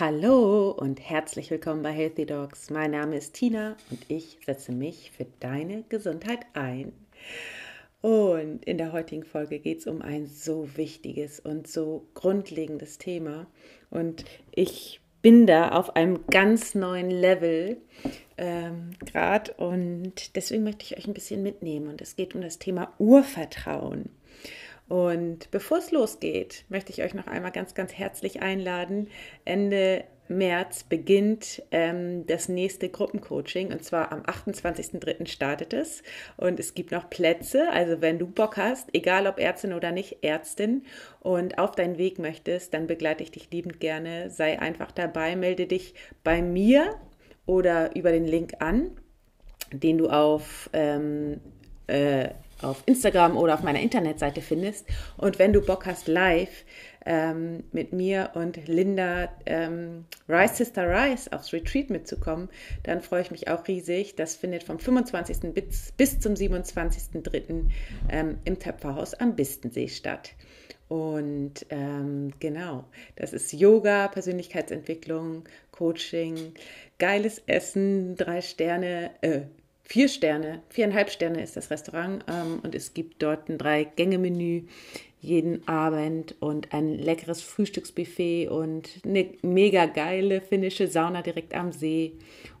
Hallo und herzlich willkommen bei Healthy Dogs. Mein Name ist Tina und ich setze mich für deine Gesundheit ein. Und in der heutigen Folge geht es um ein so wichtiges und so grundlegendes Thema. Und ich bin da auf einem ganz neuen Level ähm, gerade und deswegen möchte ich euch ein bisschen mitnehmen. Und es geht um das Thema Urvertrauen. Und bevor es losgeht, möchte ich euch noch einmal ganz, ganz herzlich einladen. Ende März beginnt ähm, das nächste Gruppencoaching und zwar am 28.03. startet es und es gibt noch Plätze. Also wenn du Bock hast, egal ob Ärztin oder nicht Ärztin und auf deinen Weg möchtest, dann begleite ich dich liebend gerne. Sei einfach dabei, melde dich bei mir oder über den Link an, den du auf ähm, äh, auf Instagram oder auf meiner Internetseite findest. Und wenn du Bock hast, live ähm, mit mir und Linda ähm, Rice Sister Rice aufs Retreat mitzukommen, dann freue ich mich auch riesig. Das findet vom 25. bis, bis zum 27.03. Ähm, im Töpferhaus am Bistensee statt. Und ähm, genau, das ist Yoga, Persönlichkeitsentwicklung, Coaching, geiles Essen, drei Sterne, äh, vier Sterne, viereinhalb Sterne ist das Restaurant ähm, und es gibt dort ein Drei-Gänge-Menü jeden Abend und ein leckeres Frühstücksbuffet und eine mega geile finnische Sauna direkt am See.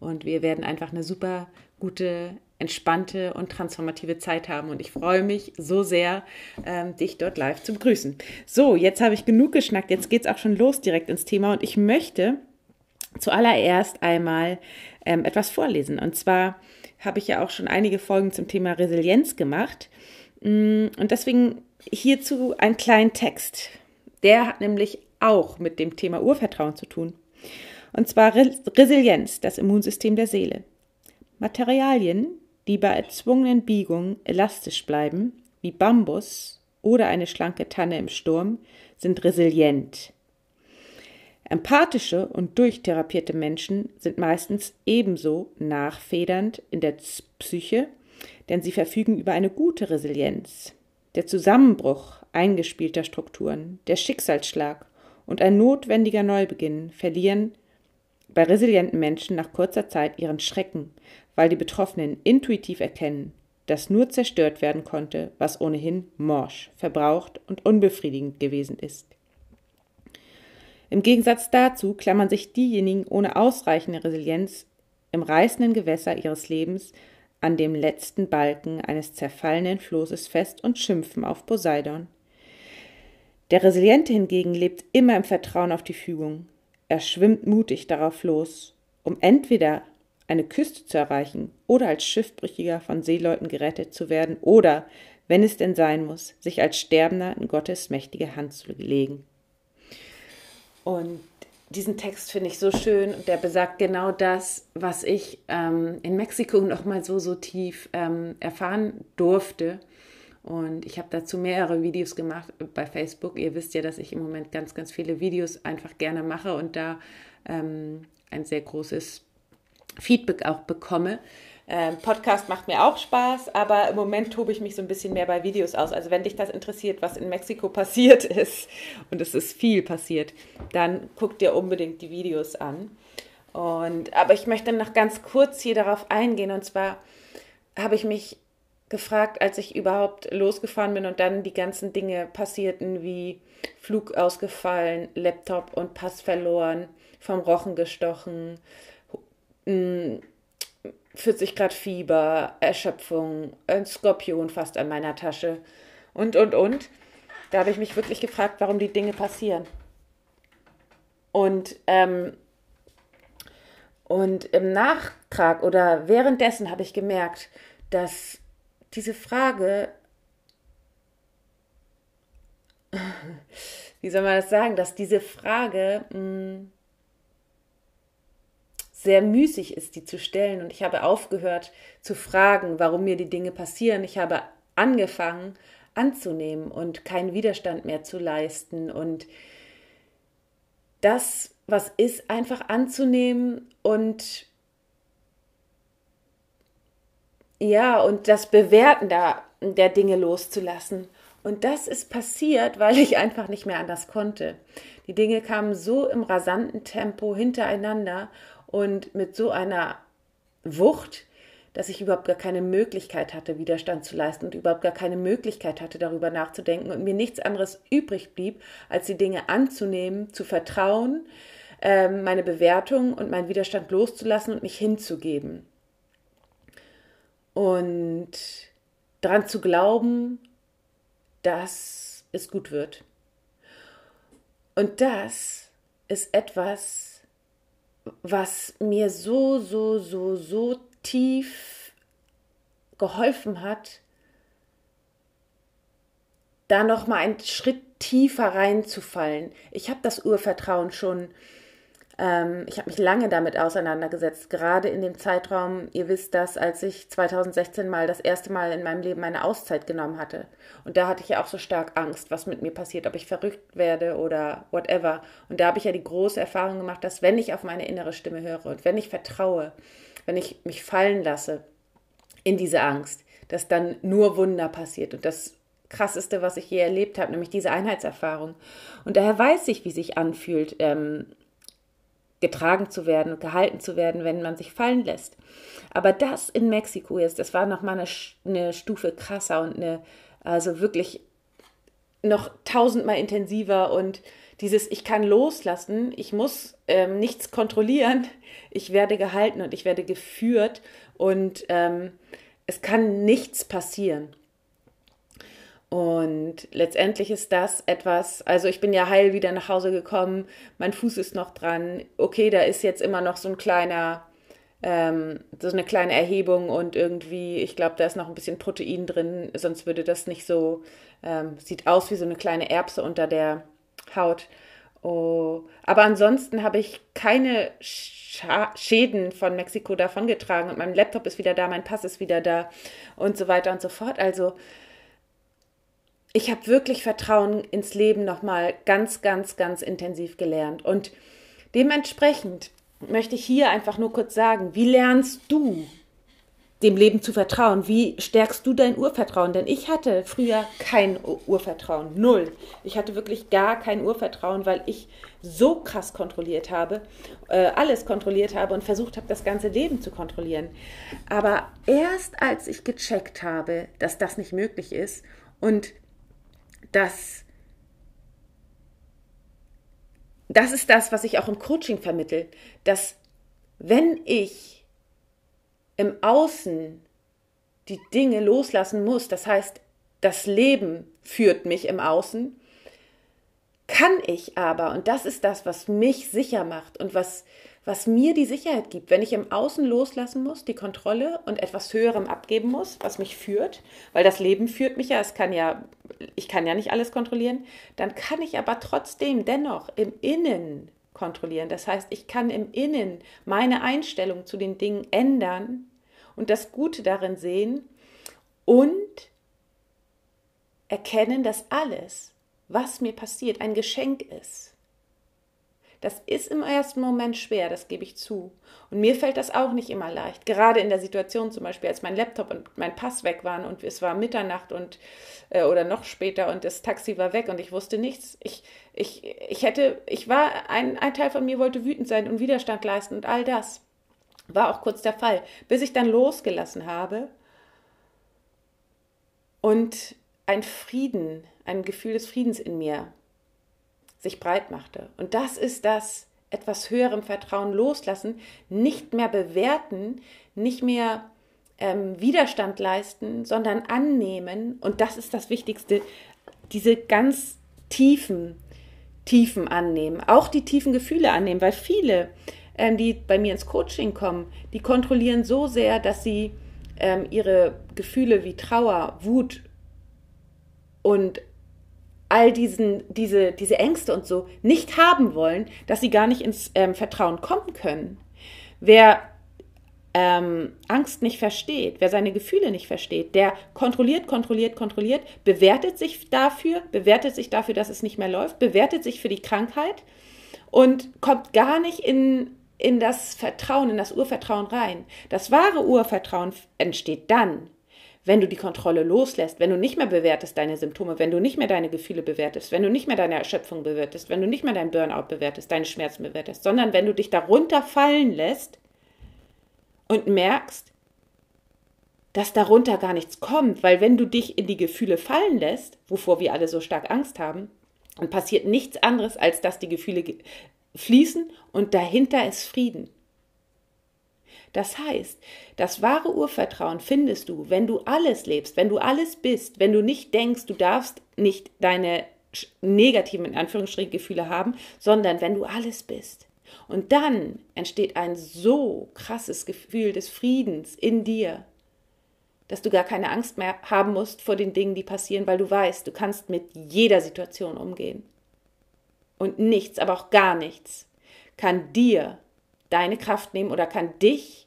Und wir werden einfach eine super gute, entspannte und transformative Zeit haben. Und ich freue mich so sehr, ähm, dich dort live zu begrüßen. So, jetzt habe ich genug geschnackt. Jetzt geht es auch schon los direkt ins Thema. Und ich möchte zuallererst einmal ähm, etwas vorlesen. Und zwar habe ich ja auch schon einige Folgen zum Thema Resilienz gemacht. Mm, und deswegen hierzu einen kleinen Text. Der hat nämlich auch mit dem Thema Urvertrauen zu tun. Und zwar Resilienz, das Immunsystem der Seele. Materialien, die bei erzwungenen Biegungen elastisch bleiben, wie Bambus oder eine schlanke Tanne im Sturm, sind resilient. Empathische und durchtherapierte Menschen sind meistens ebenso nachfedernd in der Psyche, denn sie verfügen über eine gute Resilienz. Der Zusammenbruch eingespielter Strukturen, der Schicksalsschlag und ein notwendiger Neubeginn verlieren bei resilienten Menschen nach kurzer Zeit ihren Schrecken, weil die Betroffenen intuitiv erkennen, dass nur zerstört werden konnte, was ohnehin morsch, verbraucht und unbefriedigend gewesen ist. Im Gegensatz dazu klammern sich diejenigen ohne ausreichende Resilienz im reißenden Gewässer ihres Lebens an dem letzten Balken eines zerfallenen Flosses fest und schimpfen auf Poseidon. Der Resiliente hingegen lebt immer im Vertrauen auf die Fügung. Er schwimmt mutig darauf los, um entweder eine Küste zu erreichen oder als Schiffbrüchiger von Seeleuten gerettet zu werden oder, wenn es denn sein muss, sich als Sterbender in Gottes mächtige Hand zu legen. Und diesen Text finde ich so schön und der besagt genau das, was ich ähm, in Mexiko noch mal so, so tief ähm, erfahren durfte. Und ich habe dazu mehrere Videos gemacht bei Facebook. Ihr wisst ja, dass ich im Moment ganz, ganz viele Videos einfach gerne mache und da ähm, ein sehr großes Feedback auch bekomme. Ähm, Podcast macht mir auch Spaß, aber im Moment tobe ich mich so ein bisschen mehr bei Videos aus. Also wenn dich das interessiert, was in Mexiko passiert ist, und es ist viel passiert, dann guck dir unbedingt die Videos an. Und, aber ich möchte noch ganz kurz hier darauf eingehen. Und zwar habe ich mich gefragt, als ich überhaupt losgefahren bin und dann die ganzen Dinge passierten, wie Flug ausgefallen, Laptop und Pass verloren, vom Rochen gestochen, 40 Grad Fieber, Erschöpfung, ein Skorpion fast an meiner Tasche und, und, und. Da habe ich mich wirklich gefragt, warum die Dinge passieren. Und, ähm, und im Nachtrag oder währenddessen habe ich gemerkt, dass diese Frage, wie soll man das sagen, dass diese Frage mh, hm, sehr müßig ist, die zu stellen. Und ich habe aufgehört zu fragen, warum mir die Dinge passieren. Ich habe angefangen anzunehmen und keinen Widerstand mehr zu leisten und das, was ist, einfach anzunehmen und ja, und das Bewerten da, der Dinge loszulassen. Und das ist passiert, weil ich einfach nicht mehr anders konnte. Die Dinge kamen so im rasanten Tempo hintereinander und mit so einer Wucht, dass ich überhaupt gar keine Möglichkeit hatte, Widerstand zu leisten und überhaupt gar keine Möglichkeit hatte, darüber nachzudenken und mir nichts anderes übrig blieb, als die Dinge anzunehmen, zu vertrauen, ähm, meine Bewertung und meinen Widerstand loszulassen und mich hinzugeben. Und daran zu glauben, dass es gut wird. Und das ist etwas, was mir so, so, so, so tief geholfen hat, da noch mal einen Schritt tiefer reinzufallen. Ich habe das Urvertrauen schon ähm, ich habe mich lange damit auseinandergesetzt, gerade in dem Zeitraum, ihr wisst das, als ich 2016 mal das erste Mal in meinem Leben eine Auszeit genommen hatte. Und da hatte ich ja auch so stark Angst, was mit mir passiert, ob ich verrückt werde oder whatever. Und da habe ich ja die große Erfahrung gemacht, dass wenn ich auf meine innere Stimme höre und wenn ich vertraue, wenn ich mich fallen lasse in diese Angst, dass dann nur Wunder passiert. Und das krasseste, was ich je erlebt habe, nämlich diese Einheitserfahrung. Und daher weiß ich, wie sich anfühlt, ähm, getragen zu werden gehalten zu werden, wenn man sich fallen lässt. Aber das in Mexiko jetzt, das war nochmal eine, eine Stufe krasser und eine, also wirklich noch tausendmal intensiver und dieses Ich kann loslassen, ich muss ähm, nichts kontrollieren, ich werde gehalten und ich werde geführt und ähm, es kann nichts passieren. Und letztendlich ist das etwas, also ich bin ja heil wieder nach Hause gekommen, mein Fuß ist noch dran, okay, da ist jetzt immer noch so ein kleiner, ähm, so eine kleine Erhebung und irgendwie, ich glaube, da ist noch ein bisschen Protein drin, sonst würde das nicht so, ähm, sieht aus wie so eine kleine Erbse unter der Haut. Oh, aber ansonsten habe ich keine Scha Schäden von Mexiko davongetragen und mein Laptop ist wieder da, mein Pass ist wieder da und so weiter und so fort. Also ich habe wirklich Vertrauen ins Leben nochmal ganz, ganz, ganz intensiv gelernt. Und dementsprechend möchte ich hier einfach nur kurz sagen, wie lernst du dem Leben zu vertrauen? Wie stärkst du dein Urvertrauen? Denn ich hatte früher kein Urvertrauen, null. Ich hatte wirklich gar kein Urvertrauen, weil ich so krass kontrolliert habe, äh, alles kontrolliert habe und versucht habe, das ganze Leben zu kontrollieren. Aber erst als ich gecheckt habe, dass das nicht möglich ist und dass das ist das, was ich auch im Coaching vermittel, dass wenn ich im Außen die Dinge loslassen muss, das heißt, das Leben führt mich im Außen, kann ich aber, und das ist das, was mich sicher macht und was was mir die Sicherheit gibt, wenn ich im Außen loslassen muss, die Kontrolle und etwas Höherem abgeben muss, was mich führt, weil das Leben führt mich ja, es kann ja, ich kann ja nicht alles kontrollieren, dann kann ich aber trotzdem dennoch im Innen kontrollieren. Das heißt, ich kann im Innen meine Einstellung zu den Dingen ändern und das Gute darin sehen und erkennen, dass alles, was mir passiert, ein Geschenk ist. Das ist im ersten Moment schwer, das gebe ich zu. Und mir fällt das auch nicht immer leicht. Gerade in der Situation zum Beispiel, als mein Laptop und mein Pass weg waren und es war Mitternacht und äh, oder noch später und das Taxi war weg und ich wusste nichts. Ich, ich, ich hätte, ich war, ein, ein Teil von mir wollte wütend sein und Widerstand leisten und all das. War auch kurz der Fall, bis ich dann losgelassen habe und ein Frieden, ein Gefühl des Friedens in mir sich breit machte. Und das ist das etwas höherem Vertrauen loslassen, nicht mehr bewerten, nicht mehr ähm, Widerstand leisten, sondern annehmen. Und das ist das Wichtigste, diese ganz tiefen, tiefen annehmen, auch die tiefen Gefühle annehmen, weil viele, ähm, die bei mir ins Coaching kommen, die kontrollieren so sehr, dass sie ähm, ihre Gefühle wie Trauer, Wut und all diesen, diese, diese Ängste und so nicht haben wollen, dass sie gar nicht ins ähm, Vertrauen kommen können. Wer ähm, Angst nicht versteht, wer seine Gefühle nicht versteht, der kontrolliert, kontrolliert, kontrolliert, bewertet sich dafür, bewertet sich dafür, dass es nicht mehr läuft, bewertet sich für die Krankheit und kommt gar nicht in, in das Vertrauen, in das Urvertrauen rein. Das wahre Urvertrauen entsteht dann, wenn du die Kontrolle loslässt, wenn du nicht mehr bewertest deine Symptome, wenn du nicht mehr deine Gefühle bewertest, wenn du nicht mehr deine Erschöpfung bewertest, wenn du nicht mehr dein Burnout bewertest, deine Schmerzen bewertest, sondern wenn du dich darunter fallen lässt und merkst, dass darunter gar nichts kommt, weil wenn du dich in die Gefühle fallen lässt, wovor wir alle so stark Angst haben, dann passiert nichts anderes, als dass die Gefühle fließen und dahinter ist Frieden. Das heißt, das wahre Urvertrauen findest du, wenn du alles lebst, wenn du alles bist, wenn du nicht denkst, du darfst nicht deine negativen, in Anführungsstrichen, Gefühle haben, sondern wenn du alles bist. Und dann entsteht ein so krasses Gefühl des Friedens in dir, dass du gar keine Angst mehr haben musst vor den Dingen, die passieren, weil du weißt, du kannst mit jeder Situation umgehen. Und nichts, aber auch gar nichts kann dir deine Kraft nehmen oder kann dich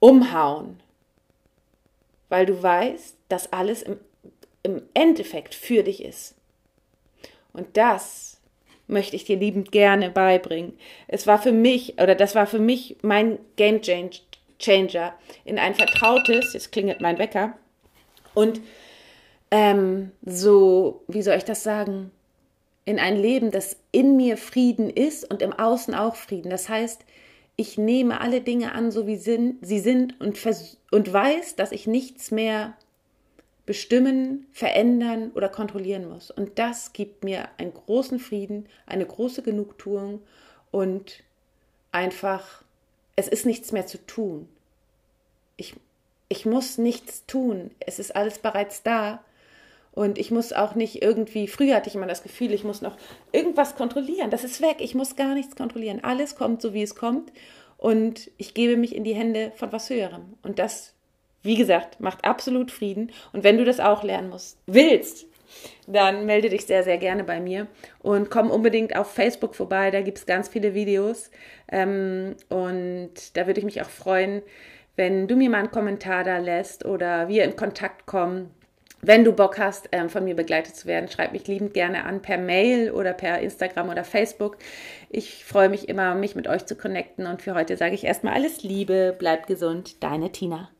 umhauen, weil du weißt, dass alles im, im Endeffekt für dich ist. Und das möchte ich dir liebend gerne beibringen. Es war für mich, oder das war für mich mein Game Changer in ein vertrautes, jetzt klingelt mein Wecker, und ähm, so, wie soll ich das sagen, in ein Leben, das in mir Frieden ist und im Außen auch Frieden. Das heißt, ich nehme alle Dinge an, so wie sind, sie sind und, und weiß, dass ich nichts mehr bestimmen, verändern oder kontrollieren muss. Und das gibt mir einen großen Frieden, eine große Genugtuung und einfach, es ist nichts mehr zu tun. Ich, ich muss nichts tun. Es ist alles bereits da. Und ich muss auch nicht irgendwie, früher hatte ich immer das Gefühl, ich muss noch irgendwas kontrollieren. Das ist weg. Ich muss gar nichts kontrollieren. Alles kommt so, wie es kommt. Und ich gebe mich in die Hände von was Höherem. Und das, wie gesagt, macht absolut Frieden. Und wenn du das auch lernen musst, willst, dann melde dich sehr, sehr gerne bei mir und komm unbedingt auf Facebook vorbei. Da gibt es ganz viele Videos. Ähm, und da würde ich mich auch freuen, wenn du mir mal einen Kommentar da lässt oder wir in Kontakt kommen. Wenn du Bock hast, ähm, von mir begleitet zu werden, schreib mich liebend gerne an per Mail oder per Instagram oder Facebook. Ich freue mich immer, mich mit euch zu connecten. Und für heute sage ich erstmal alles Liebe, bleib gesund, deine Tina.